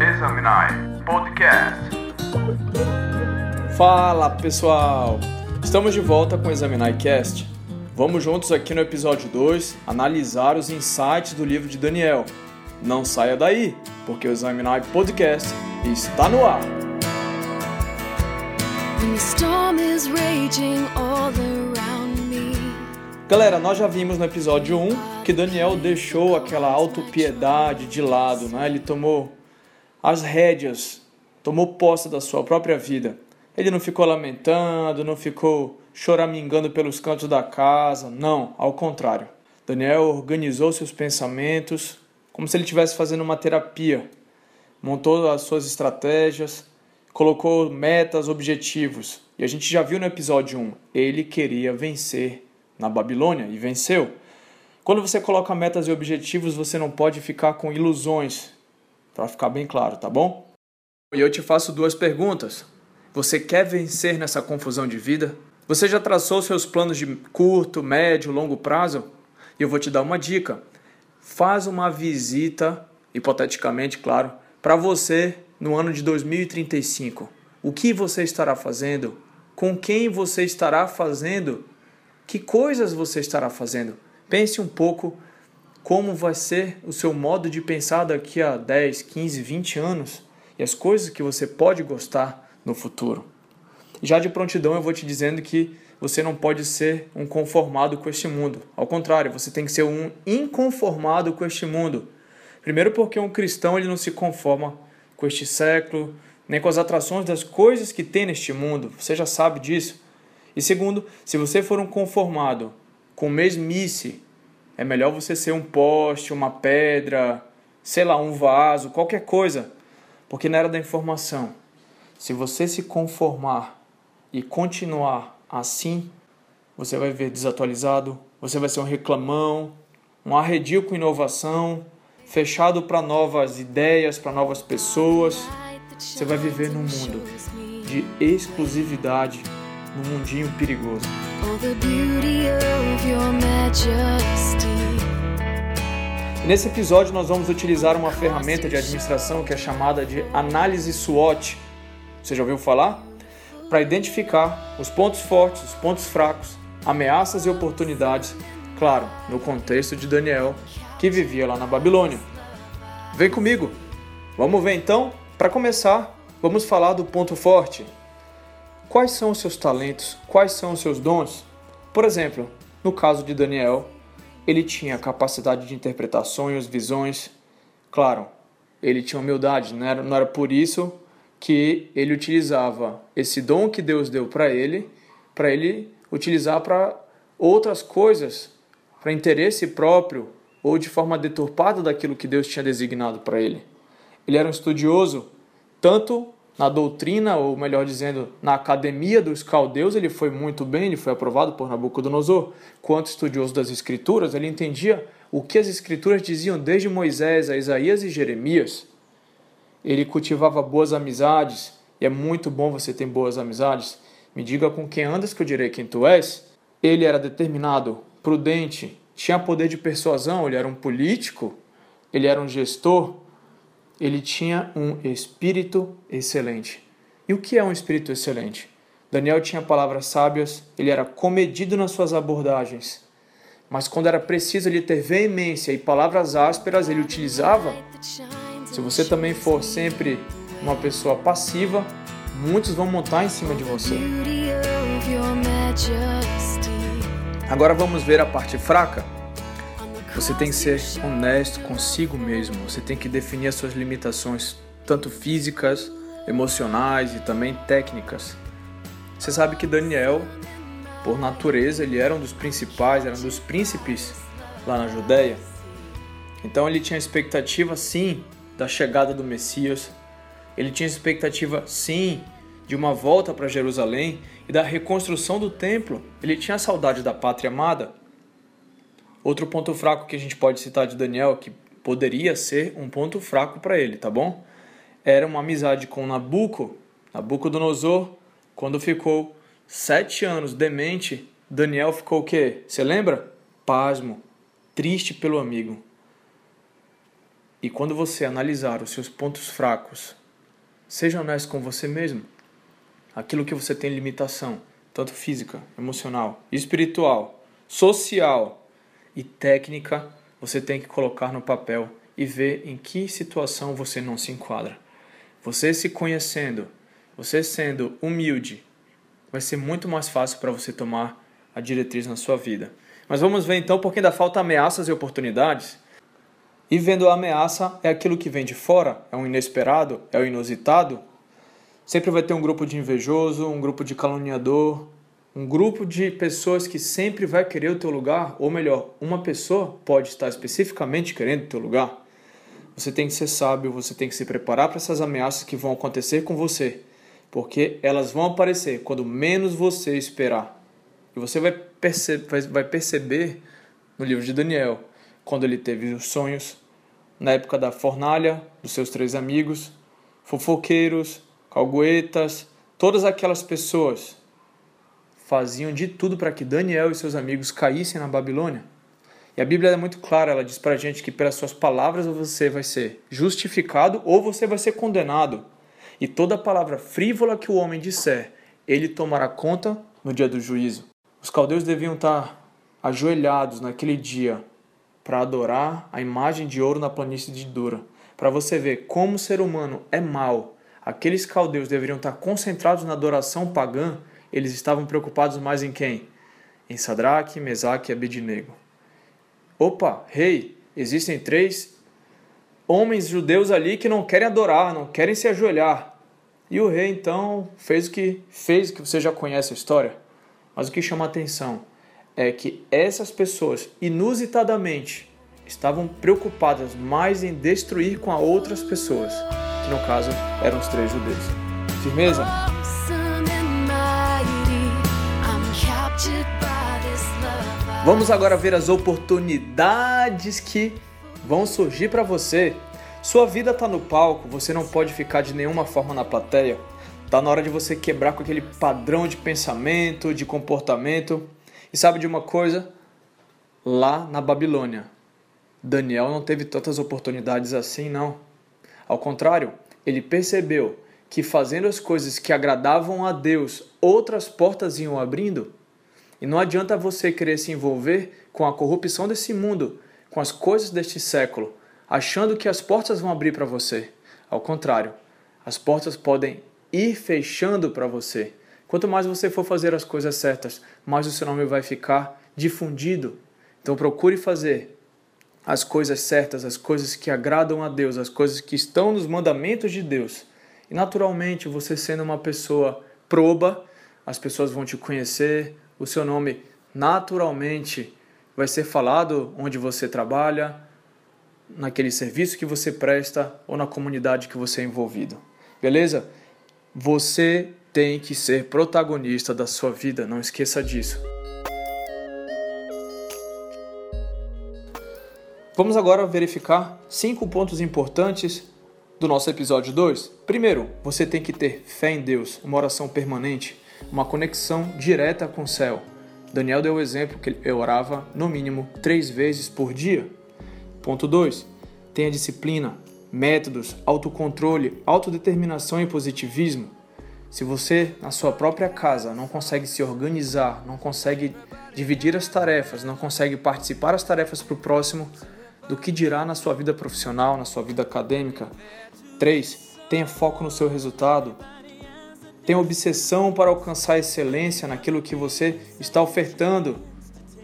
Examinar Podcast. Fala pessoal! Estamos de volta com o Examinar Cast. Vamos juntos aqui no episódio 2 analisar os insights do livro de Daniel. Não saia daí, porque o Examinar Podcast está no ar. The storm is raging me. Galera, nós já vimos no episódio 1 que Daniel deixou aquela autopiedade de lado, né? Ele tomou as rédeas, tomou posse da sua própria vida. Ele não ficou lamentando, não ficou choramingando pelos cantos da casa, não, ao contrário. Daniel organizou seus pensamentos como se ele estivesse fazendo uma terapia. Montou as suas estratégias, colocou metas, objetivos. E a gente já viu no episódio 1, ele queria vencer na Babilônia e venceu. Quando você coloca metas e objetivos, você não pode ficar com ilusões, para ficar bem claro, tá bom? E eu te faço duas perguntas. Você quer vencer nessa confusão de vida? Você já traçou seus planos de curto, médio, longo prazo? E eu vou te dar uma dica. Faz uma visita, hipoteticamente, claro, para você no ano de 2035. O que você estará fazendo? Com quem você estará fazendo? Que coisas você estará fazendo? Pense um pouco como vai ser o seu modo de pensar daqui a 10, 15, 20 anos e as coisas que você pode gostar no futuro. Já de prontidão eu vou te dizendo que você não pode ser um conformado com este mundo. Ao contrário, você tem que ser um inconformado com este mundo. Primeiro porque um cristão ele não se conforma com este século, nem com as atrações das coisas que tem neste mundo. Você já sabe disso. E segundo, se você for um conformado com mesmice, é melhor você ser um poste, uma pedra, sei lá, um vaso, qualquer coisa. Porque na era da informação, se você se conformar e continuar assim, você vai ver desatualizado, você vai ser um reclamão, um arredio com inovação, fechado para novas ideias, para novas pessoas. Você vai viver num mundo de exclusividade, num mundinho perigoso. E nesse episódio nós vamos utilizar uma ferramenta de administração que é chamada de análise SWOT. Você já ouviu falar? Para identificar os pontos fortes, os pontos fracos, ameaças e oportunidades, claro, no contexto de Daniel, que vivia lá na Babilônia. Vem comigo. Vamos ver então? Para começar, vamos falar do ponto forte. Quais são os seus talentos? Quais são os seus dons? Por exemplo, no caso de Daniel, ele tinha capacidade de interpretar sonhos, visões. Claro, ele tinha humildade, não era, não era por isso que ele utilizava esse dom que Deus deu para ele, para ele utilizar para outras coisas, para interesse próprio ou de forma deturpada daquilo que Deus tinha designado para ele. Ele era um estudioso, tanto na doutrina, ou melhor dizendo, na academia dos caldeus, ele foi muito bem, ele foi aprovado por Nabucodonosor. Quanto estudioso das Escrituras, ele entendia o que as Escrituras diziam desde Moisés a Isaías e Jeremias. Ele cultivava boas amizades, e é muito bom você ter boas amizades. Me diga com quem andas que eu direi quem tu és. Ele era determinado, prudente, tinha poder de persuasão, ele era um político, ele era um gestor, ele tinha um espírito excelente. E o que é um espírito excelente? Daniel tinha palavras sábias, ele era comedido nas suas abordagens. Mas quando era preciso ele ter veemência e palavras ásperas, ele utilizava. Se você também for sempre uma pessoa passiva, muitos vão montar em cima de você. Agora vamos ver a parte fraca. Você tem que ser honesto consigo mesmo. Você tem que definir as suas limitações, tanto físicas, emocionais e também técnicas. Você sabe que Daniel, por natureza, ele era um dos principais, era um dos príncipes lá na Judéia. Então ele tinha expectativa sim da chegada do Messias. Ele tinha expectativa sim de uma volta para Jerusalém e da reconstrução do templo. Ele tinha saudade da pátria amada. Outro ponto fraco que a gente pode citar de Daniel, que poderia ser um ponto fraco para ele, tá bom? Era uma amizade com Nabuco, Nabucodonosor, quando ficou sete anos demente, Daniel ficou o quê? Você lembra? Pasmo. triste pelo amigo. E quando você analisar os seus pontos fracos, seja honesto com você mesmo. Aquilo que você tem limitação, tanto física, emocional, espiritual, social e técnica, você tem que colocar no papel e ver em que situação você não se enquadra. Você se conhecendo, você sendo humilde, vai ser muito mais fácil para você tomar a diretriz na sua vida. Mas vamos ver então porque ainda falta ameaças e oportunidades. E vendo a ameaça é aquilo que vem de fora, é o inesperado, é o inusitado. Sempre vai ter um grupo de invejoso, um grupo de caluniador, um grupo de pessoas que sempre vai querer o teu lugar, ou melhor, uma pessoa pode estar especificamente querendo o teu lugar. Você tem que ser sábio, você tem que se preparar para essas ameaças que vão acontecer com você, porque elas vão aparecer quando menos você esperar. E você vai, perce vai perceber no livro de Daniel, quando ele teve os sonhos, na época da fornalha, dos seus três amigos, fofoqueiros, calguetas, todas aquelas pessoas faziam de tudo para que Daniel e seus amigos caíssem na Babilônia. E a Bíblia é muito clara, ela diz para a gente que pelas suas palavras você vai ser justificado ou você vai ser condenado. E toda palavra frívola que o homem disser, ele tomará conta no dia do juízo. Os caldeus deviam estar ajoelhados naquele dia para adorar a imagem de ouro na planície de Dura. Para você ver como o ser humano é mau. Aqueles caldeus deveriam estar concentrados na adoração pagã, eles estavam preocupados mais em quem? Em Sadraque, Mesaque e Abednego. Opa, rei, existem três homens judeus ali que não querem adorar, não querem se ajoelhar. E o rei então fez o que fez, que você já conhece a história. Mas o que chama a atenção é que essas pessoas, inusitadamente, estavam preocupadas mais em destruir com a outras pessoas, que no caso eram os três judeus. Firmeza? Vamos agora ver as oportunidades que vão surgir para você. Sua vida está no palco, você não pode ficar de nenhuma forma na plateia. Tá na hora de você quebrar com aquele padrão de pensamento, de comportamento. E sabe de uma coisa? Lá na Babilônia, Daniel não teve tantas oportunidades assim, não. Ao contrário, ele percebeu que fazendo as coisas que agradavam a Deus, outras portas iam abrindo. E não adianta você querer se envolver com a corrupção desse mundo, com as coisas deste século, achando que as portas vão abrir para você. Ao contrário, as portas podem ir fechando para você. Quanto mais você for fazer as coisas certas, mais o seu nome vai ficar difundido. Então procure fazer as coisas certas, as coisas que agradam a Deus, as coisas que estão nos mandamentos de Deus. E naturalmente, você sendo uma pessoa proba, as pessoas vão te conhecer, o seu nome naturalmente vai ser falado onde você trabalha, naquele serviço que você presta ou na comunidade que você é envolvido. Beleza? Você tem que ser protagonista da sua vida, não esqueça disso. Vamos agora verificar cinco pontos importantes do nosso episódio 2. Primeiro, você tem que ter fé em Deus, uma oração permanente, uma conexão direta com o céu. Daniel deu o exemplo que ele orava no mínimo três vezes por dia. Ponto 2. Tenha disciplina, métodos, autocontrole, autodeterminação e positivismo. Se você, na sua própria casa, não consegue se organizar, não consegue dividir as tarefas, não consegue participar as tarefas para o próximo, do que dirá na sua vida profissional, na sua vida acadêmica? 3. Tenha foco no seu resultado. Tenha obsessão para alcançar excelência naquilo que você está ofertando.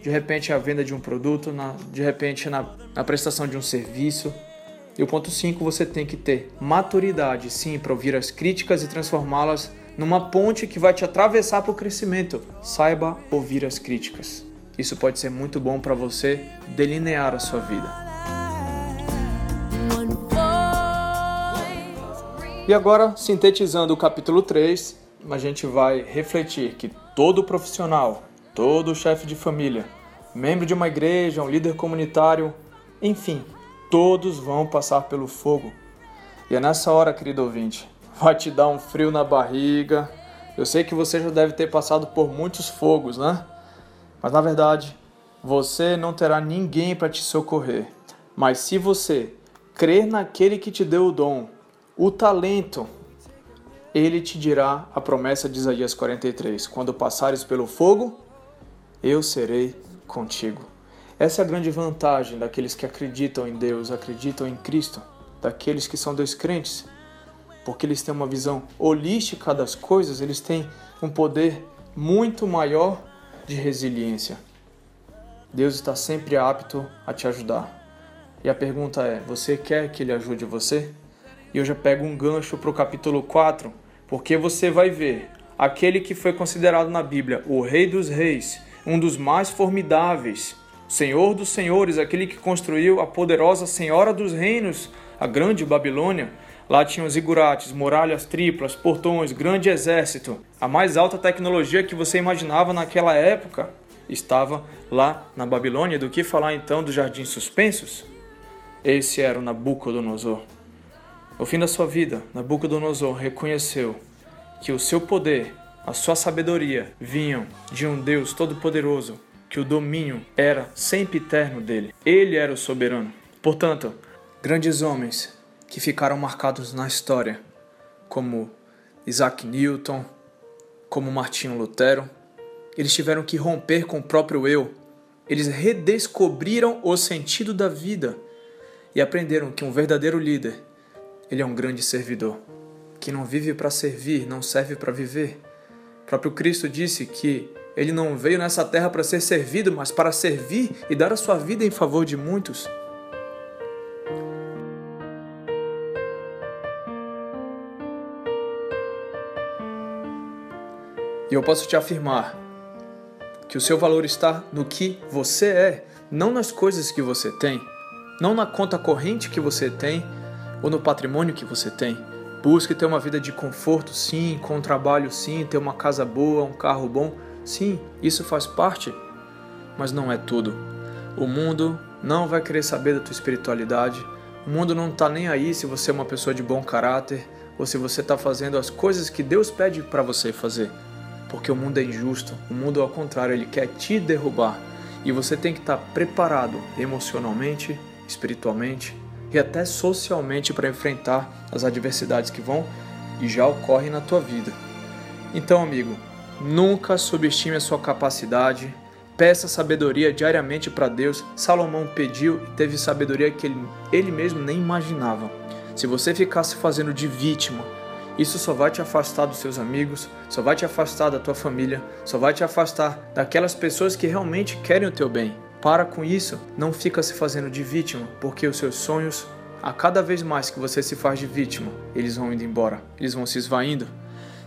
De repente, a venda de um produto, na, de repente, na, na prestação de um serviço. E o ponto 5, você tem que ter maturidade, sim, para ouvir as críticas e transformá-las numa ponte que vai te atravessar para o crescimento. Saiba ouvir as críticas. Isso pode ser muito bom para você delinear a sua vida. E agora, sintetizando o capítulo 3, a gente vai refletir que todo profissional, todo chefe de família, membro de uma igreja, um líder comunitário, enfim, todos vão passar pelo fogo. E é nessa hora, querido ouvinte, vai te dar um frio na barriga. Eu sei que você já deve ter passado por muitos fogos, né? Mas na verdade, você não terá ninguém para te socorrer. Mas se você crer naquele que te deu o dom, o talento, ele te dirá a promessa de Isaías 43: Quando passares pelo fogo, eu serei contigo. Essa é a grande vantagem daqueles que acreditam em Deus, acreditam em Cristo, daqueles que são descrentes, porque eles têm uma visão holística das coisas, eles têm um poder muito maior de resiliência. Deus está sempre apto a te ajudar. E a pergunta é: você quer que Ele ajude você? E eu já pego um gancho para o capítulo 4, porque você vai ver aquele que foi considerado na Bíblia o Rei dos Reis, um dos mais formidáveis, Senhor dos Senhores, aquele que construiu a poderosa Senhora dos Reinos, a grande Babilônia. Lá tinham os igurates, muralhas triplas, portões, grande exército. A mais alta tecnologia que você imaginava naquela época estava lá na Babilônia. Do que falar então dos jardins suspensos? Esse era o Nabucodonosor. No fim da sua vida, Nabucodonosor reconheceu que o seu poder, a sua sabedoria vinham de um Deus todo-poderoso, que o domínio era sempre eterno dele. Ele era o soberano. Portanto, grandes homens que ficaram marcados na história, como Isaac Newton, como Martinho Lutero, eles tiveram que romper com o próprio eu. Eles redescobriram o sentido da vida e aprenderam que um verdadeiro líder, ele é um grande servidor, que não vive para servir, não serve para viver. O próprio Cristo disse que ele não veio nessa terra para ser servido, mas para servir e dar a sua vida em favor de muitos. E eu posso te afirmar que o seu valor está no que você é, não nas coisas que você tem não na conta corrente que você tem ou no patrimônio que você tem. Busque ter uma vida de conforto, sim, com trabalho, sim, ter uma casa boa, um carro bom, sim, isso faz parte, mas não é tudo. O mundo não vai querer saber da tua espiritualidade. O mundo não está nem aí se você é uma pessoa de bom caráter ou se você está fazendo as coisas que Deus pede para você fazer. Porque o mundo é injusto. O mundo, ao contrário, ele quer te derrubar. E você tem que estar tá preparado emocionalmente, espiritualmente e até socialmente para enfrentar as adversidades que vão e já ocorrem na tua vida. Então, amigo, nunca subestime a sua capacidade. Peça sabedoria diariamente para Deus. Salomão pediu e teve sabedoria que ele, ele mesmo nem imaginava. Se você ficasse fazendo de vítima, isso só vai te afastar dos seus amigos, só vai te afastar da tua família, só vai te afastar daquelas pessoas que realmente querem o teu bem. Para com isso, não fica se fazendo de vítima, porque os seus sonhos, a cada vez mais que você se faz de vítima, eles vão indo embora, eles vão se esvaindo.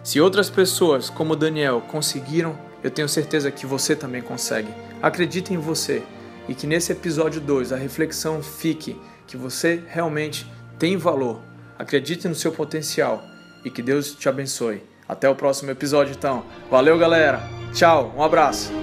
Se outras pessoas, como Daniel, conseguiram, eu tenho certeza que você também consegue. Acredite em você e que nesse episódio 2 a reflexão fique que você realmente tem valor. Acredite no seu potencial e que Deus te abençoe. Até o próximo episódio então. Valeu, galera. Tchau. Um abraço.